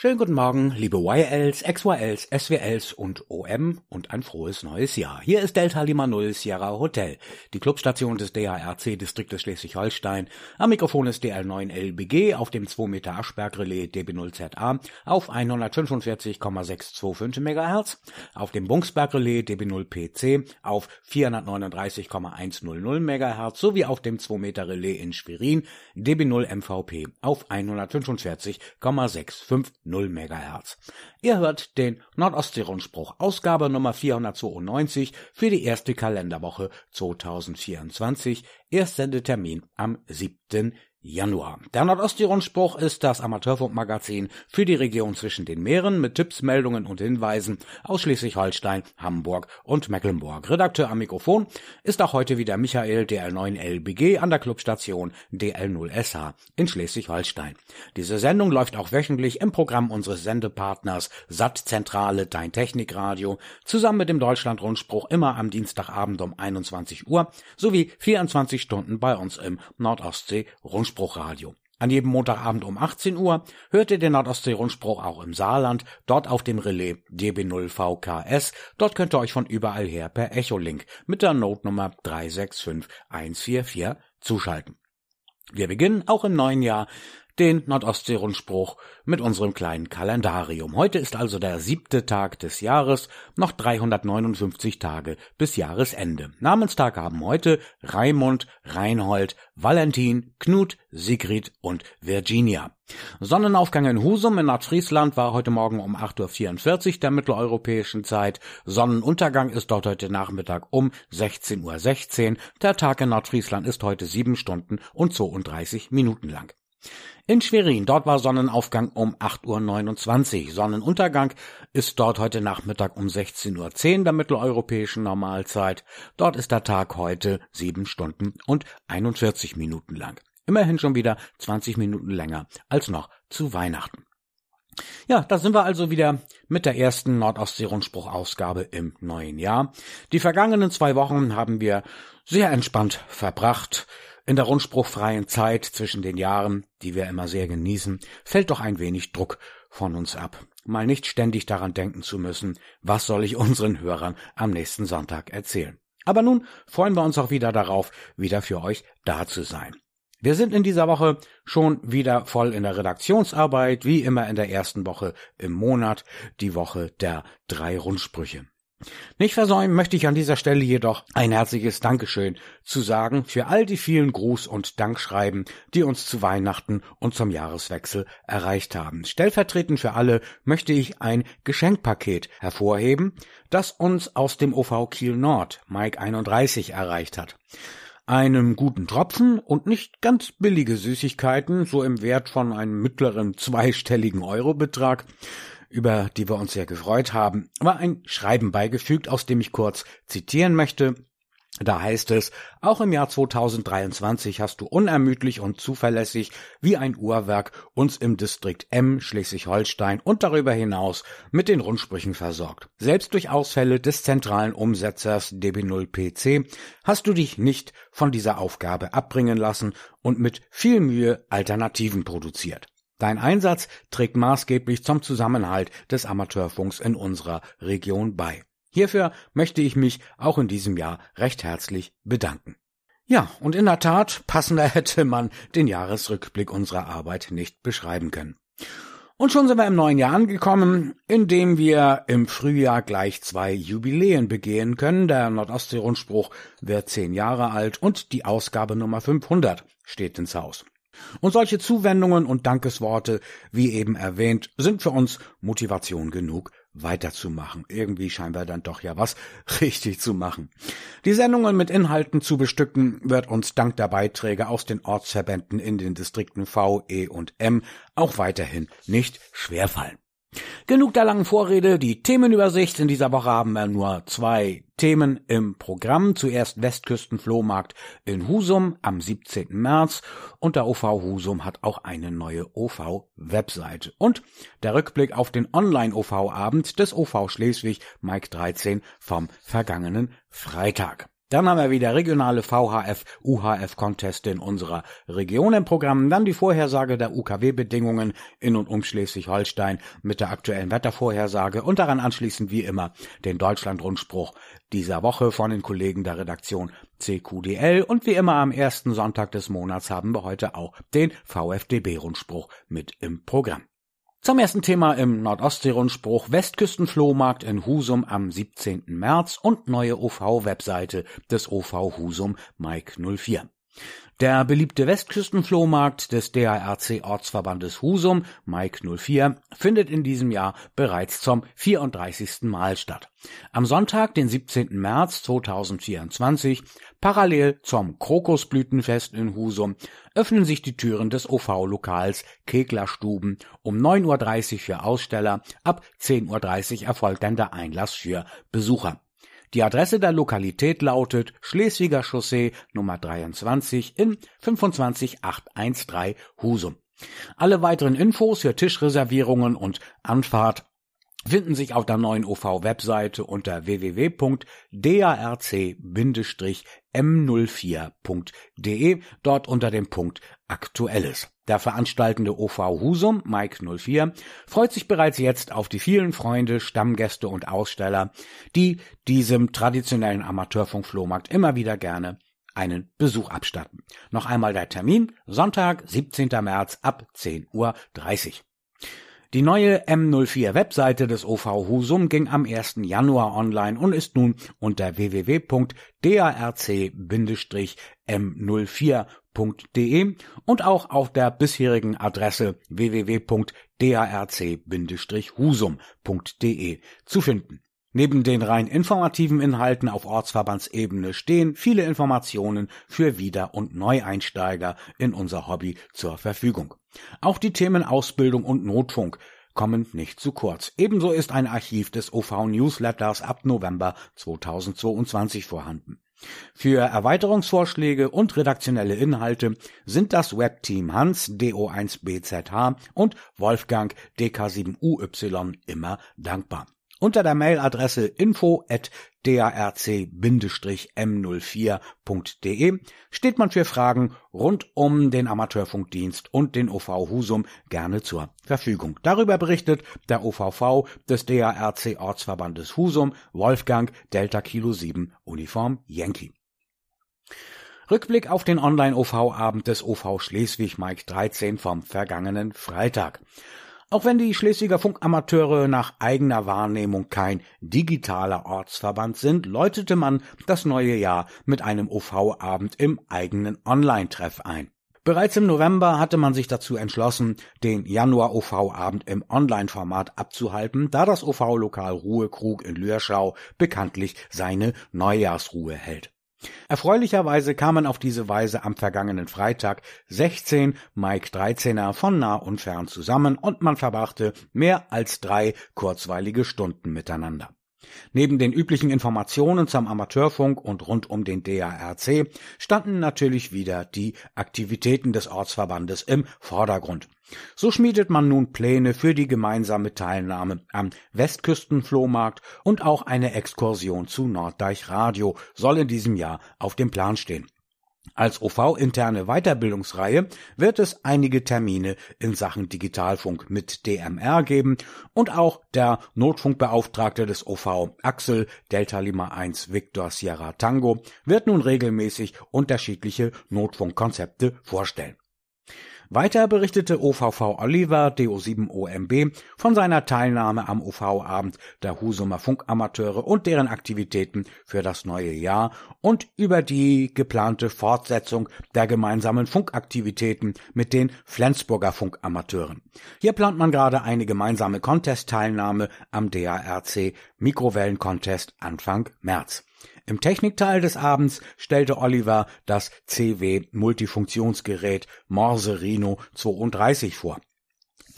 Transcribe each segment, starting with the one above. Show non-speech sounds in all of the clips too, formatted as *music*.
Schönen guten Morgen, liebe YLs, XYLs, SWLs und OM und ein frohes neues Jahr. Hier ist Delta Lima Null Sierra Hotel, die Clubstation des DARC-Distriktes Schleswig-Holstein. Am Mikrofon ist DL9LBG auf dem 2 Meter Aschberg-Relais DB0ZA auf 145,625 MHz, auf dem Bungsberg-Relais DB0PC auf 439,100 MHz sowie auf dem 2 Meter Relais in Schwerin DB0 MVP auf 145,650 0 MHz. Ihr hört den Nordostsee-Rundspruch, Ausgabe Nummer 492 für die erste Kalenderwoche 2024, Erstsendetermin am 7. Januar. Der Nordostsee-Rundspruch ist das Amateurfunkmagazin für die Region zwischen den Meeren mit Tipps, Meldungen und Hinweisen aus Schleswig-Holstein, Hamburg und Mecklenburg. Redakteur am Mikrofon ist auch heute wieder Michael DL9LBG an der Clubstation DL0SH in Schleswig-Holstein. Diese Sendung läuft auch wöchentlich im Programm unseres Sendepartners Sattzentrale Dein Technikradio zusammen mit dem Deutschland-Rundspruch immer am Dienstagabend um 21 Uhr sowie 24 Stunden bei uns im Nordostsee-Rundspruch. Rundspruchradio. An jedem Montagabend um 18 Uhr hört ihr den Nordostsee-Rundspruch auch im Saarland, dort auf dem Relais DB0VKS. Dort könnt ihr euch von überall her per Echolink mit der Notnummer 365144 zuschalten. Wir beginnen auch im neuen Jahr den Nordostsee-Rundspruch mit unserem kleinen Kalendarium. Heute ist also der siebte Tag des Jahres, noch 359 Tage bis Jahresende. Namenstag haben heute Raimund, Reinhold, Valentin, Knut, Sigrid und Virginia. Sonnenaufgang in Husum in Nordfriesland war heute Morgen um 8.44 Uhr der mitteleuropäischen Zeit. Sonnenuntergang ist dort heute Nachmittag um 16.16 Uhr. 16. Der Tag in Nordfriesland ist heute sieben Stunden und 32 Minuten lang. In Schwerin, dort war Sonnenaufgang um 8.29 Uhr. Sonnenuntergang ist dort heute Nachmittag um 16.10 Uhr der mitteleuropäischen Normalzeit. Dort ist der Tag heute sieben Stunden und 41 Minuten lang. Immerhin schon wieder 20 Minuten länger als noch zu Weihnachten. Ja, da sind wir also wieder mit der ersten Nordostsee-Rundspruch-Ausgabe im neuen Jahr. Die vergangenen zwei Wochen haben wir sehr entspannt verbracht. In der rundspruchfreien Zeit zwischen den Jahren, die wir immer sehr genießen, fällt doch ein wenig Druck von uns ab. Mal nicht ständig daran denken zu müssen, was soll ich unseren Hörern am nächsten Sonntag erzählen. Aber nun freuen wir uns auch wieder darauf, wieder für euch da zu sein. Wir sind in dieser Woche schon wieder voll in der Redaktionsarbeit, wie immer in der ersten Woche im Monat, die Woche der drei Rundsprüche. Nicht versäumen möchte ich an dieser Stelle jedoch ein herzliches Dankeschön zu sagen für all die vielen Gruß- und Dankschreiben, die uns zu Weihnachten und zum Jahreswechsel erreicht haben. Stellvertretend für alle möchte ich ein Geschenkpaket hervorheben, das uns aus dem OV Kiel Nord, Mike 31, erreicht hat einem guten Tropfen und nicht ganz billige Süßigkeiten, so im Wert von einem mittleren zweistelligen Eurobetrag, über die wir uns sehr gefreut haben, war ein Schreiben beigefügt, aus dem ich kurz zitieren möchte. Da heißt es, auch im Jahr 2023 hast du unermüdlich und zuverlässig wie ein Uhrwerk uns im Distrikt M Schleswig-Holstein und darüber hinaus mit den Rundsprüchen versorgt. Selbst durch Ausfälle des zentralen Umsetzers DB0PC hast du dich nicht von dieser Aufgabe abbringen lassen und mit viel Mühe Alternativen produziert. Dein Einsatz trägt maßgeblich zum Zusammenhalt des Amateurfunks in unserer Region bei. Hierfür möchte ich mich auch in diesem Jahr recht herzlich bedanken. Ja, und in der Tat, passender *laughs* hätte man den Jahresrückblick unserer Arbeit nicht beschreiben können. Und schon sind wir im neuen Jahr angekommen, in dem wir im Frühjahr gleich zwei Jubiläen begehen können. Der Nordostsee-Rundspruch wird zehn Jahre alt und die Ausgabe Nummer 500 steht ins Haus. Und solche Zuwendungen und Dankesworte, wie eben erwähnt, sind für uns Motivation genug, weiterzumachen. Irgendwie scheinen wir dann doch ja was *laughs* richtig zu machen. Die Sendungen mit Inhalten zu bestücken wird uns dank der Beiträge aus den Ortsverbänden in den Distrikten V, E und M auch weiterhin nicht schwerfallen. Genug der langen Vorrede, die Themenübersicht. In dieser Woche haben wir nur zwei Themen im Programm. Zuerst Westküstenflohmarkt in Husum am 17. März und der OV Husum hat auch eine neue OV-Webseite. Und der Rückblick auf den Online-OV-Abend des OV Schleswig Mike 13 vom vergangenen Freitag. Dann haben wir wieder regionale VHF, UHF-Conteste in unserer Region im Programm. Dann die Vorhersage der UKW-Bedingungen in und um Schleswig-Holstein mit der aktuellen Wettervorhersage und daran anschließend wie immer den Deutschland-Rundspruch dieser Woche von den Kollegen der Redaktion CQDL und wie immer am ersten Sonntag des Monats haben wir heute auch den VfDB-Rundspruch mit im Programm. Zum ersten Thema im Nordostsee-Rundspruch Westküstenflohmarkt in Husum am 17. März und neue OV-Webseite des OV Husum Mike 04. Der beliebte Westküstenflohmarkt des DARC Ortsverbandes Husum, Mike 04, findet in diesem Jahr bereits zum 34. Mal statt. Am Sonntag, den 17. März 2024, parallel zum Krokusblütenfest in Husum, öffnen sich die Türen des OV-Lokals Keglerstuben um 9.30 Uhr für Aussteller, ab 10.30 Uhr erfolgt dann der Einlass für Besucher. Die Adresse der Lokalität lautet Schleswiger Chaussee Nummer 23 in 25813 Husum. Alle weiteren Infos für Tischreservierungen und Anfahrt finden sich auf der neuen OV-Webseite unter www.darc-m04.de, dort unter dem Punkt Aktuelles. Der veranstaltende OV Husum, Mike 04, freut sich bereits jetzt auf die vielen Freunde, Stammgäste und Aussteller, die diesem traditionellen Amateurfunk-Flohmarkt immer wieder gerne einen Besuch abstatten. Noch einmal der Termin, Sonntag, 17. März ab 10.30 Uhr. Die neue M04-Webseite des OV Husum ging am 1. Januar online und ist nun unter www.darc-m04.de und auch auf der bisherigen Adresse www.darc-husum.de zu finden. Neben den rein informativen Inhalten auf Ortsverbandsebene stehen viele Informationen für Wieder- und Neueinsteiger in unser Hobby zur Verfügung. Auch die Themen Ausbildung und Notfunk kommen nicht zu kurz. Ebenso ist ein Archiv des OV Newsletters ab November 2022 vorhanden. Für Erweiterungsvorschläge und redaktionelle Inhalte sind das Webteam Hans DO1BZH und Wolfgang DK7UY immer dankbar. Unter der Mailadresse info at darc-m04.de steht man für Fragen rund um den Amateurfunkdienst und den OV Husum gerne zur Verfügung. Darüber berichtet der OVV des DARC Ortsverbandes Husum Wolfgang Delta Kilo 7 Uniform Yankee. Rückblick auf den Online-OV-Abend des OV Schleswig Mike 13 vom vergangenen Freitag. Auch wenn die Schleswiger Funkamateure nach eigener Wahrnehmung kein digitaler Ortsverband sind, läutete man das neue Jahr mit einem OV-Abend im eigenen Online-Treff ein. Bereits im November hatte man sich dazu entschlossen, den Januar-OV-Abend im Online-Format abzuhalten, da das OV-Lokal Ruhekrug in Lürschau bekanntlich seine Neujahrsruhe hält. Erfreulicherweise kamen auf diese Weise am vergangenen Freitag 16 Mike 13er von nah und fern zusammen und man verbrachte mehr als drei kurzweilige Stunden miteinander. Neben den üblichen Informationen zum Amateurfunk und rund um den DARC standen natürlich wieder die Aktivitäten des Ortsverbandes im Vordergrund. So schmiedet man nun Pläne für die gemeinsame Teilnahme am Westküstenflohmarkt und auch eine Exkursion zu Norddeich Radio soll in diesem Jahr auf dem Plan stehen. Als OV-interne Weiterbildungsreihe wird es einige Termine in Sachen Digitalfunk mit DMR geben und auch der Notfunkbeauftragte des OV Axel Delta Lima 1 Victor Sierra Tango wird nun regelmäßig unterschiedliche Notfunkkonzepte vorstellen. Weiter berichtete OVV Oliver DO7OMB von seiner Teilnahme am OV-Abend der Husumer Funkamateure und deren Aktivitäten für das neue Jahr und über die geplante Fortsetzung der gemeinsamen Funkaktivitäten mit den Flensburger Funkamateuren. Hier plant man gerade eine gemeinsame Contest-Teilnahme am DARC Mikrowellen-Contest Anfang März. Im Technikteil des Abends stellte Oliver das CW Multifunktionsgerät Morse Rhino 32 vor.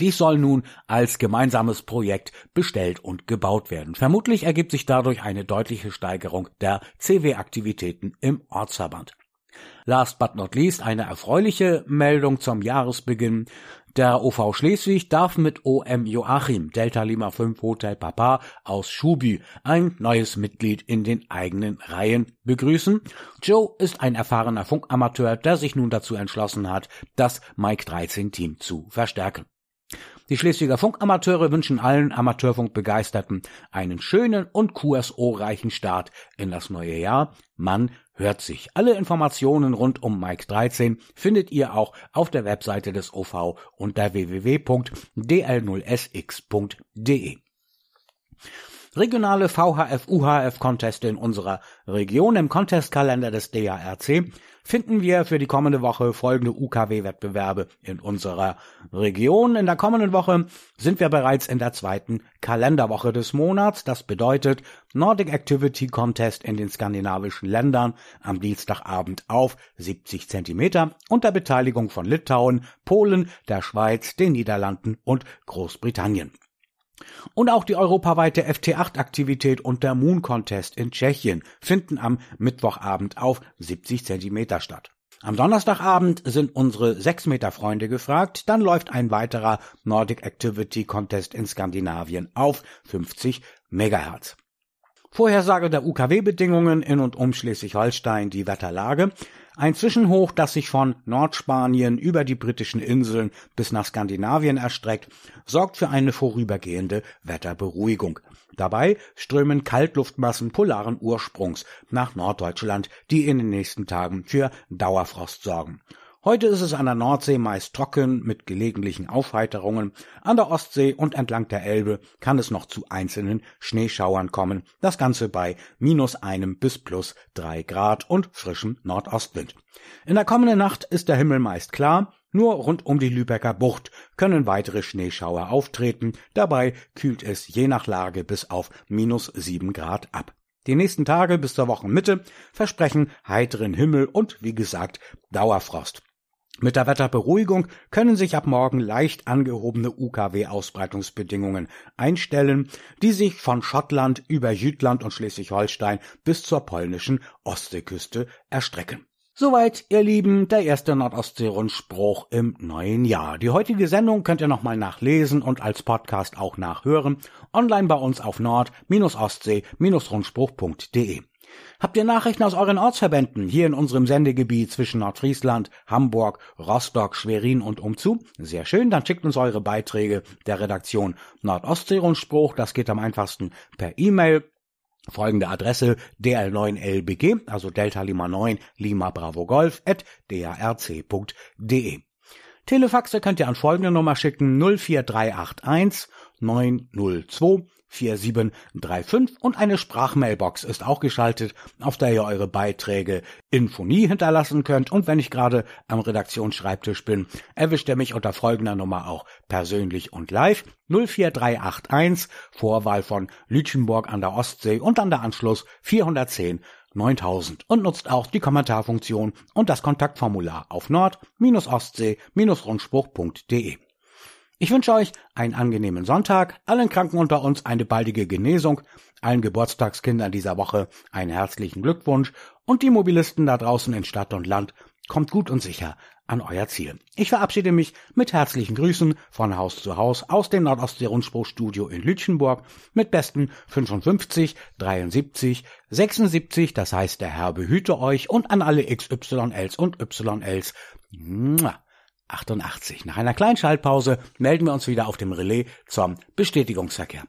Dies soll nun als gemeinsames Projekt bestellt und gebaut werden. Vermutlich ergibt sich dadurch eine deutliche Steigerung der CW-Aktivitäten im Ortsverband. Last but not least eine erfreuliche Meldung zum Jahresbeginn. Der OV Schleswig darf mit OM Joachim Delta Lima 5 Hotel Papa aus Schuby ein neues Mitglied in den eigenen Reihen begrüßen. Joe ist ein erfahrener Funkamateur, der sich nun dazu entschlossen hat, das Mike 13 Team zu verstärken. Die Schleswiger Funkamateure wünschen allen Amateurfunkbegeisterten einen schönen und QSO-reichen Start in das neue Jahr. Man hört sich. Alle Informationen rund um Mike 13 findet ihr auch auf der Webseite des OV unter www.dl0sx.de. Regionale VHF-UHF-Conteste in unserer Region im Contestkalender des DARC finden wir für die kommende Woche folgende UKW-Wettbewerbe in unserer Region. In der kommenden Woche sind wir bereits in der zweiten Kalenderwoche des Monats. Das bedeutet Nordic Activity Contest in den skandinavischen Ländern am Dienstagabend auf 70 Zentimeter unter Beteiligung von Litauen, Polen, der Schweiz, den Niederlanden und Großbritannien. Und auch die europaweite FT8-Aktivität und der Moon Contest in Tschechien finden am Mittwochabend auf 70 Zentimeter statt. Am Donnerstagabend sind unsere 6 Meter Freunde gefragt, dann läuft ein weiterer Nordic Activity Contest in Skandinavien auf 50 Megahertz. Vorhersage der UKW-Bedingungen in und um Schleswig-Holstein die Wetterlage. Ein Zwischenhoch, das sich von Nordspanien über die britischen Inseln bis nach Skandinavien erstreckt, sorgt für eine vorübergehende Wetterberuhigung. Dabei strömen Kaltluftmassen polaren Ursprungs nach Norddeutschland, die in den nächsten Tagen für Dauerfrost sorgen. Heute ist es an der Nordsee meist trocken mit gelegentlichen Aufheiterungen. An der Ostsee und entlang der Elbe kann es noch zu einzelnen Schneeschauern kommen. Das Ganze bei minus einem bis plus drei Grad und frischem Nordostwind. In der kommenden Nacht ist der Himmel meist klar. Nur rund um die Lübecker Bucht können weitere Schneeschauer auftreten. Dabei kühlt es je nach Lage bis auf minus sieben Grad ab. Die nächsten Tage bis zur Wochenmitte versprechen heiteren Himmel und wie gesagt Dauerfrost. Mit der Wetterberuhigung können sich ab morgen leicht angehobene UKW-Ausbreitungsbedingungen einstellen, die sich von Schottland über Jütland und Schleswig-Holstein bis zur polnischen Ostseeküste erstrecken. Soweit, ihr Lieben, der erste Nordostsee-Rundspruch im neuen Jahr. Die heutige Sendung könnt ihr nochmal nachlesen und als Podcast auch nachhören. Online bei uns auf nord-ostsee-rundspruch.de. Habt ihr Nachrichten aus euren Ortsverbänden hier in unserem Sendegebiet zwischen Nordfriesland, Hamburg, Rostock, Schwerin und umzu? Sehr schön, dann schickt uns eure Beiträge der Redaktion Nordostsee-Rundspruch. Das geht am einfachsten per E-Mail Folgende Adresse dl9lbg, also Delta Lima 9 Lima Bravo Golf at darc.de. Telefaxe könnt ihr an folgende Nummer schicken 04381 902 4735 und eine Sprachmailbox ist auch geschaltet, auf der ihr eure Beiträge in Phonie hinterlassen könnt. Und wenn ich gerade am Redaktionsschreibtisch bin, erwischt ihr mich unter folgender Nummer auch persönlich und live 04381 Vorwahl von Lütchenburg an der Ostsee und dann der Anschluss 410 9000 und nutzt auch die Kommentarfunktion und das Kontaktformular auf nord-ostsee-rundspruch.de. Ich wünsche euch einen angenehmen Sonntag, allen Kranken unter uns eine baldige Genesung, allen Geburtstagskindern dieser Woche einen herzlichen Glückwunsch und die Mobilisten da draußen in Stadt und Land, kommt gut und sicher an euer Ziel. Ich verabschiede mich mit herzlichen Grüßen von Haus zu Haus aus dem Nordostsee-Rundspruchstudio in Lütchenburg mit besten 55, 73, 76, das heißt der Herr behüte euch und an alle XYLs und YLs. 88. Nach einer kleinen Schaltpause melden wir uns wieder auf dem Relais zum Bestätigungsverkehr.